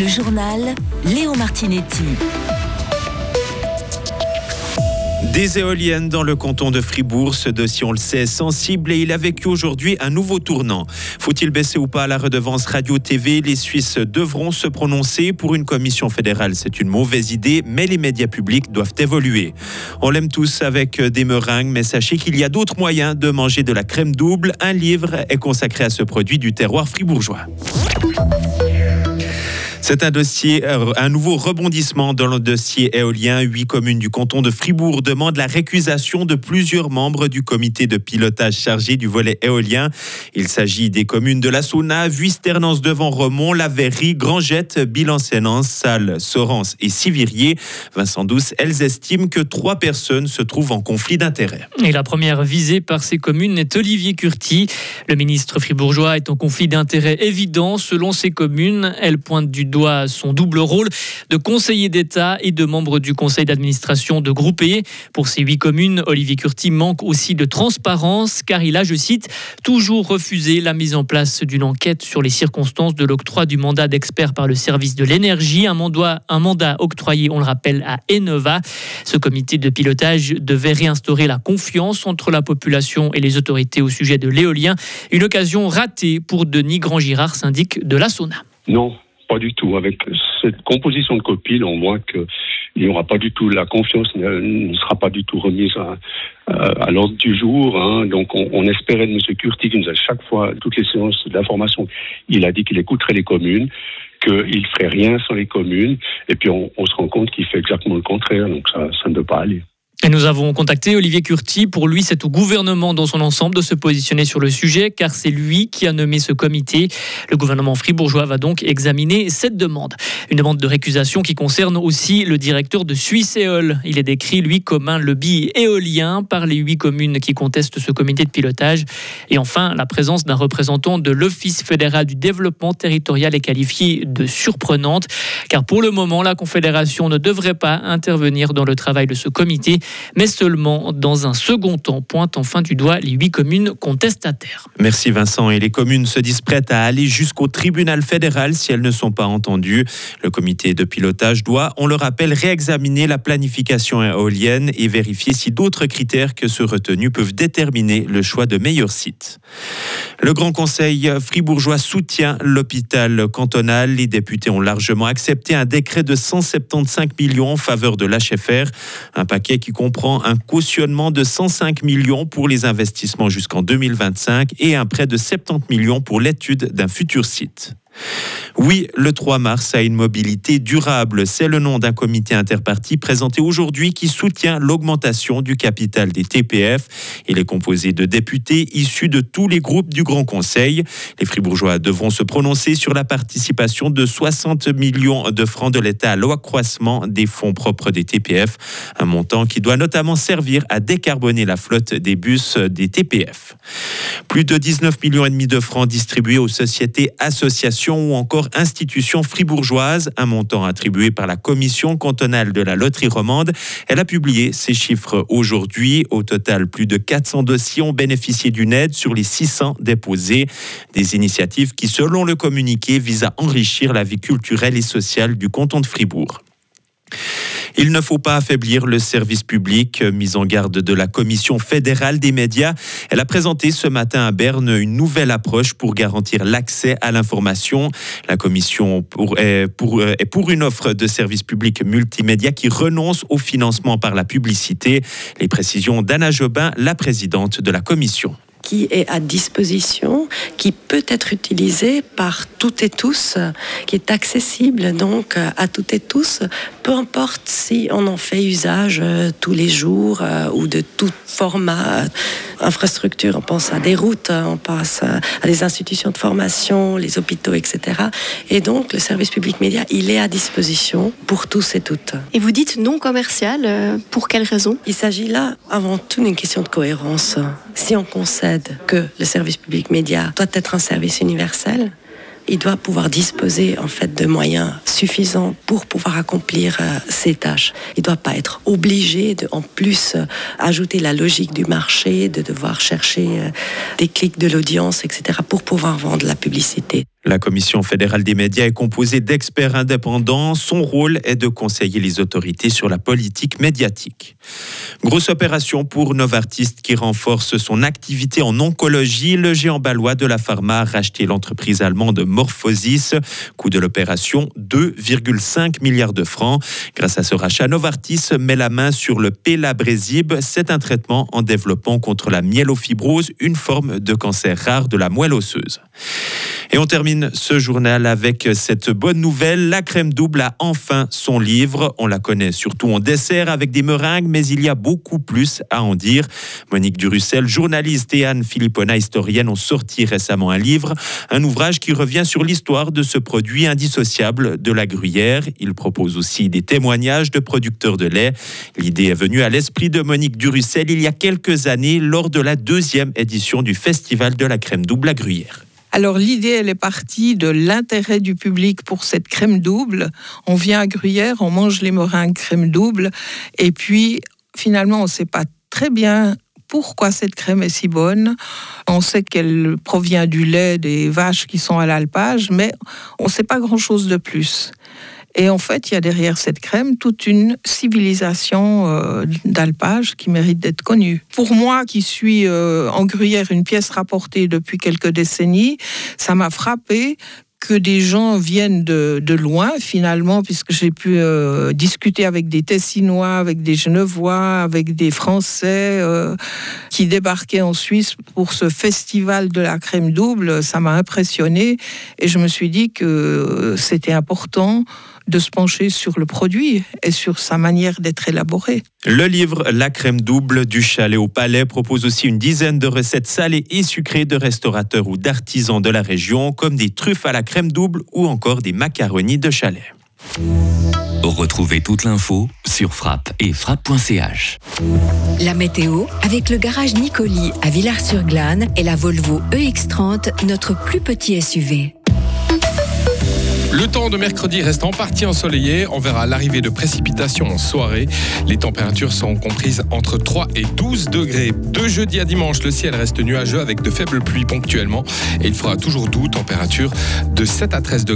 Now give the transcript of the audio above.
Le journal Léo Martinetti. Des éoliennes dans le canton de Fribourg, ce dossier on le sait est sensible et il a vécu aujourd'hui un nouveau tournant. Faut-il baisser ou pas la redevance radio-TV Les Suisses devront se prononcer. Pour une commission fédérale, c'est une mauvaise idée, mais les médias publics doivent évoluer. On l'aime tous avec des meringues, mais sachez qu'il y a d'autres moyens de manger de la crème double. Un livre est consacré à ce produit du terroir fribourgeois. C'est un dossier, euh, un nouveau rebondissement dans le dossier éolien. Huit communes du canton de Fribourg demandent la récusation de plusieurs membres du comité de pilotage chargé du volet éolien. Il s'agit des communes de la Sauna, Vuisternance devant Remont, La Verrie, Grangette, Bilan-Sénance, Salle, Sorens et Sivirier. Vincent Douce, elles estiment que trois personnes se trouvent en conflit d'intérêts. Et la première visée par ces communes est Olivier Curti. Le ministre fribourgeois est en conflit d'intérêts évident selon ces communes. Elle pointe du doit son double rôle de conseiller d'État et de membre du conseil d'administration de Groupe. Pour ces huit communes, Olivier Curti manque aussi de transparence car il a, je cite, toujours refusé la mise en place d'une enquête sur les circonstances de l'octroi du mandat d'expert par le service de l'énergie, un mandat, octroyé, on le rappelle, à Enova. Ce comité de pilotage devait réinstaurer la confiance entre la population et les autorités au sujet de l'éolien. Une occasion ratée pour Denis Grand-Girard, syndic de la SONA. Non, pas du tout. Avec cette composition de copiles, on voit qu'il n'y aura pas du tout, la confiance ne, sera pas du tout remise à, l'ordre du jour. Hein. Donc on, espérait de M. Curti, qui nous a chaque fois, toutes les séances d'information, il a dit qu'il écouterait les communes qu'il ferait rien sans les communes, et puis on, se rend compte qu'il fait exactement le contraire, donc ça, ça ne peut pas aller. Et nous avons contacté Olivier Curti. Pour lui, c'est au gouvernement dans son ensemble de se positionner sur le sujet, car c'est lui qui a nommé ce comité. Le gouvernement fribourgeois va donc examiner cette demande. Une demande de récusation qui concerne aussi le directeur de Suisséol. Il est décrit, lui, comme un lobby éolien par les huit communes qui contestent ce comité de pilotage. Et enfin, la présence d'un représentant de l'Office fédéral du développement territorial est qualifiée de surprenante, car pour le moment, la Confédération ne devrait pas intervenir dans le travail de ce comité mais seulement dans un second temps, pointe enfin du doigt les huit communes contestataires. Merci Vincent. Et les communes se disent prêtes à aller jusqu'au tribunal fédéral si elles ne sont pas entendues. Le comité de pilotage doit, on le rappelle, réexaminer la planification éolienne et vérifier si d'autres critères que ceux retenus peuvent déterminer le choix de meilleurs sites. Le Grand Conseil fribourgeois soutient l'hôpital cantonal. Les députés ont largement accepté un décret de 175 millions en faveur de l'HFR, un paquet qui comprend un cautionnement de 105 millions pour les investissements jusqu'en 2025 et un prêt de 70 millions pour l'étude d'un futur site. Oui, le 3 mars a une mobilité durable. C'est le nom d'un comité interparti présenté aujourd'hui qui soutient l'augmentation du capital des TPF. Il est composé de députés issus de tous les groupes du Grand Conseil. Les Fribourgeois devront se prononcer sur la participation de 60 millions de francs de l'État à l'accroissement des fonds propres des TPF, un montant qui doit notamment servir à décarboner la flotte des bus des TPF. Plus de 19 millions et demi de francs distribués aux sociétés, associations ou encore institutions fribourgeoises, un montant attribué par la commission cantonale de la loterie romande. Elle a publié ces chiffres aujourd'hui. Au total, plus de 400 dossiers ont bénéficié d'une aide sur les 600 déposés. Des initiatives qui, selon le communiqué, visent à enrichir la vie culturelle et sociale du canton de Fribourg. Il ne faut pas affaiblir le service public, mise en garde de la Commission fédérale des médias. Elle a présenté ce matin à Berne une nouvelle approche pour garantir l'accès à l'information. La Commission est, pour, est pour une offre de service public multimédia qui renonce au financement par la publicité. Les précisions d'Anna Jobin, la présidente de la Commission qui est à disposition, qui peut être utilisé par toutes et tous, qui est accessible donc à toutes et tous, peu importe si on en fait usage euh, tous les jours euh, ou de tout format infrastructure. On pense à des routes, on pense à des institutions de formation, les hôpitaux, etc. Et donc le service public média, il est à disposition pour tous et toutes. Et vous dites non commercial, euh, pour quelle raison? Il s'agit là avant tout d'une question de cohérence. Si on concède que le service public média doit être un service universel, il doit pouvoir disposer en fait de moyens suffisants pour pouvoir accomplir euh, ses tâches. Il ne doit pas être obligé de en plus euh, ajouter la logique du marché, de devoir chercher euh, des clics de l'audience, etc. pour pouvoir vendre la publicité. La Commission fédérale des médias est composée d'experts indépendants. Son rôle est de conseiller les autorités sur la politique médiatique. Grosse opération pour Novartis qui renforce son activité en oncologie. Le géant balois de la pharma a racheté l'entreprise allemande Morphosis. Coût de l'opération 2,5 milliards de francs. Grâce à ce rachat, Novartis met la main sur le Pelabresib. C'est un traitement en développement contre la myélofibrose, une forme de cancer rare de la moelle osseuse. Et on termine ce journal avec cette bonne nouvelle. La crème double a enfin son livre. On la connaît surtout en dessert avec des meringues, mais il y a beaucoup plus à en dire. Monique Durussel, journaliste et Anne Philippona, historienne, ont sorti récemment un livre, un ouvrage qui revient sur l'histoire de ce produit indissociable de la gruyère. Il propose aussi des témoignages de producteurs de lait. L'idée est venue à l'esprit de Monique Durussel il y a quelques années lors de la deuxième édition du Festival de la crème double à gruyère. Alors l'idée, elle est partie de l'intérêt du public pour cette crème double. On vient à Gruyère, on mange les meringues crème double, et puis finalement, on ne sait pas très bien pourquoi cette crème est si bonne. On sait qu'elle provient du lait des vaches qui sont à l'alpage, mais on ne sait pas grand-chose de plus. Et en fait, il y a derrière cette crème toute une civilisation euh, d'alpage qui mérite d'être connue. Pour moi, qui suis euh, en Gruyère une pièce rapportée depuis quelques décennies, ça m'a frappé que des gens viennent de, loin finalement, puisque j'ai pu euh, discuter avec des Tessinois, avec des Genevois, avec des Français qui débarquaient en Suisse pour ce festival de la crème double. Ça m'a impressionné et je me suis dit que c'était important de se pencher sur le produit et sur sa manière d'être élaboré. Le livre La crème double du chalet au palais propose aussi une dizaine de recettes salées et sucrées de restaurateurs ou d'artisans de la région, comme des truffes à la crème double ou encore des macaronis de chalet. Retrouvez toute l'info sur frappe et frappe.ch. La météo avec le garage Nicoli à Villars-sur-Glane et la Volvo EX30, notre plus petit SUV. Le temps de mercredi reste en partie ensoleillé. On verra l'arrivée de précipitations en soirée. Les températures sont comprises entre 3 et 12 degrés. De jeudi à dimanche, le ciel reste nuageux avec de faibles pluies ponctuellement. Et il fera toujours doux, température de 7 à 13 degrés.